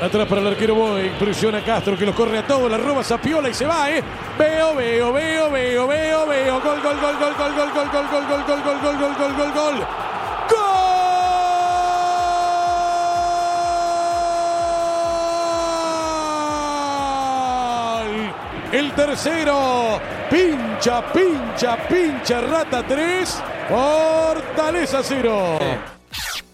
Atrás para el arquero Boy. Presiona Castro que los corre a todos. La roba Zapiola y se va, ¿eh? Veo, veo, veo, veo, veo, veo. Gol, gol, gol, gol, gol, gol, gol, gol, gol, gol, gol, gol, gol, gol, gol, gol. ¡Gol! El tercero. Pincha, pincha, pincha. Rata 3. Fortaleza 0.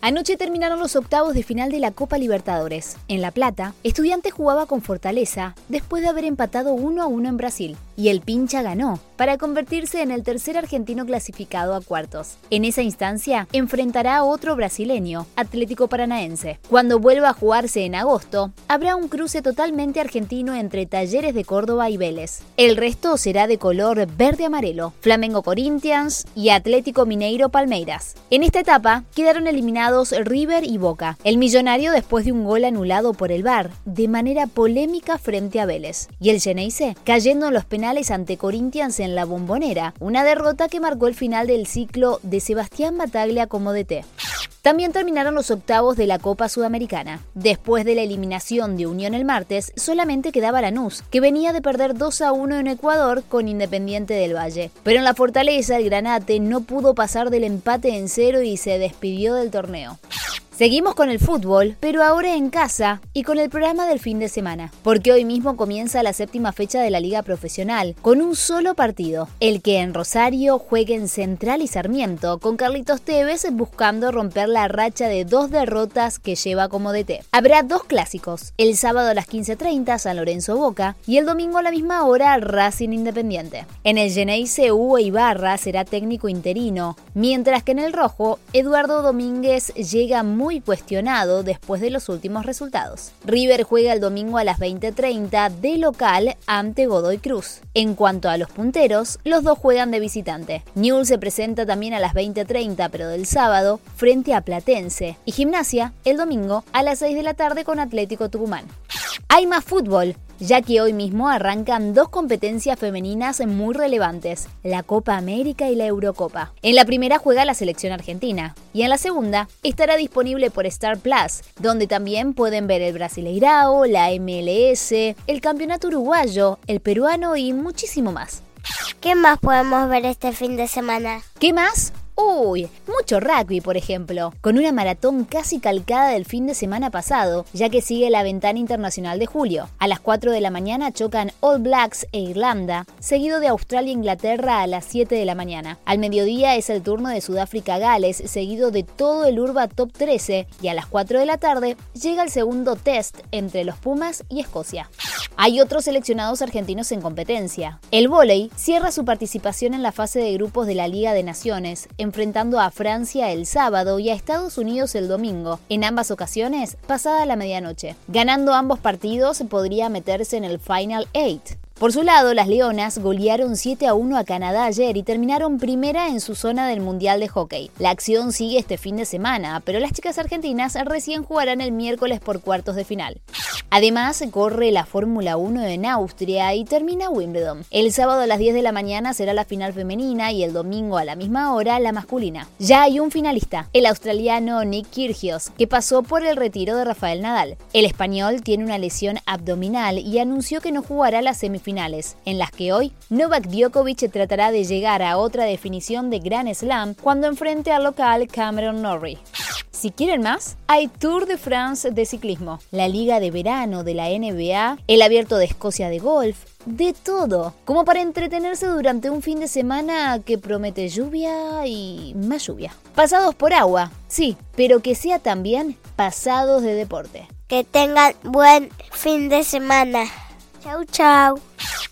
Anoche terminaron los octavos de final de la Copa Libertadores. En La Plata, Estudiantes jugaba con Fortaleza después de haber empatado 1 a 1 en Brasil. Y el pincha ganó, para convertirse en el tercer argentino clasificado a cuartos. En esa instancia, enfrentará a otro brasileño, Atlético Paranaense. Cuando vuelva a jugarse en agosto, habrá un cruce totalmente argentino entre Talleres de Córdoba y Vélez. El resto será de color verde-amarelo, Flamengo Corinthians y Atlético Mineiro Palmeiras. En esta etapa quedaron eliminados River y Boca. El millonario después de un gol anulado por el VAR, de manera polémica frente a Vélez. Y el Geneise cayendo en los penales ante Corinthians en la bombonera, una derrota que marcó el final del ciclo de Sebastián Bataglia como DT. También terminaron los octavos de la Copa Sudamericana. Después de la eliminación de Unión el martes, solamente quedaba Lanús, que venía de perder 2 a 1 en Ecuador con Independiente del Valle. Pero en la Fortaleza, el Granate no pudo pasar del empate en cero y se despidió del torneo. Seguimos con el fútbol, pero ahora en casa y con el programa del fin de semana, porque hoy mismo comienza la séptima fecha de la Liga Profesional, con un solo partido, el que en Rosario juegue en Central y Sarmiento, con Carlitos Tevez buscando romper la racha de dos derrotas que lleva como DT. Habrá dos clásicos, el sábado a las 15.30 San Lorenzo Boca y el domingo a la misma hora Racing Independiente. En el Geneise Hugo Ibarra será técnico interino, mientras que en el rojo Eduardo Domínguez llega muy muy cuestionado después de los últimos resultados. River juega el domingo a las 20:30 de local ante Godoy Cruz. En cuanto a los punteros, los dos juegan de visitante. Newell se presenta también a las 20:30 pero del sábado frente a Platense y Gimnasia el domingo a las 6 de la tarde con Atlético Tucumán. Hay más fútbol ya que hoy mismo arrancan dos competencias femeninas muy relevantes, la Copa América y la Eurocopa. En la primera juega la selección argentina y en la segunda estará disponible por Star Plus, donde también pueden ver el Brasileirao, la MLS, el Campeonato Uruguayo, el peruano y muchísimo más. ¿Qué más podemos ver este fin de semana? ¿Qué más? Uy, mucho rugby, por ejemplo, con una maratón casi calcada del fin de semana pasado, ya que sigue la ventana internacional de julio. A las 4 de la mañana chocan All Blacks e Irlanda, seguido de Australia e Inglaterra a las 7 de la mañana. Al mediodía es el turno de Sudáfrica-Gales, seguido de todo el Urba Top 13, y a las 4 de la tarde llega el segundo test entre los Pumas y Escocia. Hay otros seleccionados argentinos en competencia. El vóley cierra su participación en la fase de grupos de la Liga de Naciones, enfrentando a Francia el sábado y a Estados Unidos el domingo, en ambas ocasiones pasada la medianoche. Ganando ambos partidos podría meterse en el Final 8. Por su lado, las Leonas golearon 7 a 1 a Canadá ayer y terminaron primera en su zona del Mundial de Hockey. La acción sigue este fin de semana, pero las chicas argentinas recién jugarán el miércoles por cuartos de final. Además, corre la Fórmula 1 en Austria y termina Wimbledon. El sábado a las 10 de la mañana será la final femenina y el domingo a la misma hora la masculina. Ya hay un finalista, el australiano Nick Kyrgios, que pasó por el retiro de Rafael Nadal. El español tiene una lesión abdominal y anunció que no jugará la semifinal finales, en las que hoy Novak Djokovic tratará de llegar a otra definición de Grand Slam cuando enfrente al local Cameron Norrie. Si quieren más, hay Tour de France de ciclismo, la Liga de Verano de la NBA, el Abierto de Escocia de golf, de todo, como para entretenerse durante un fin de semana que promete lluvia y más lluvia. Pasados por agua, sí, pero que sea también pasados de deporte. Que tengan buen fin de semana. Chau, chau.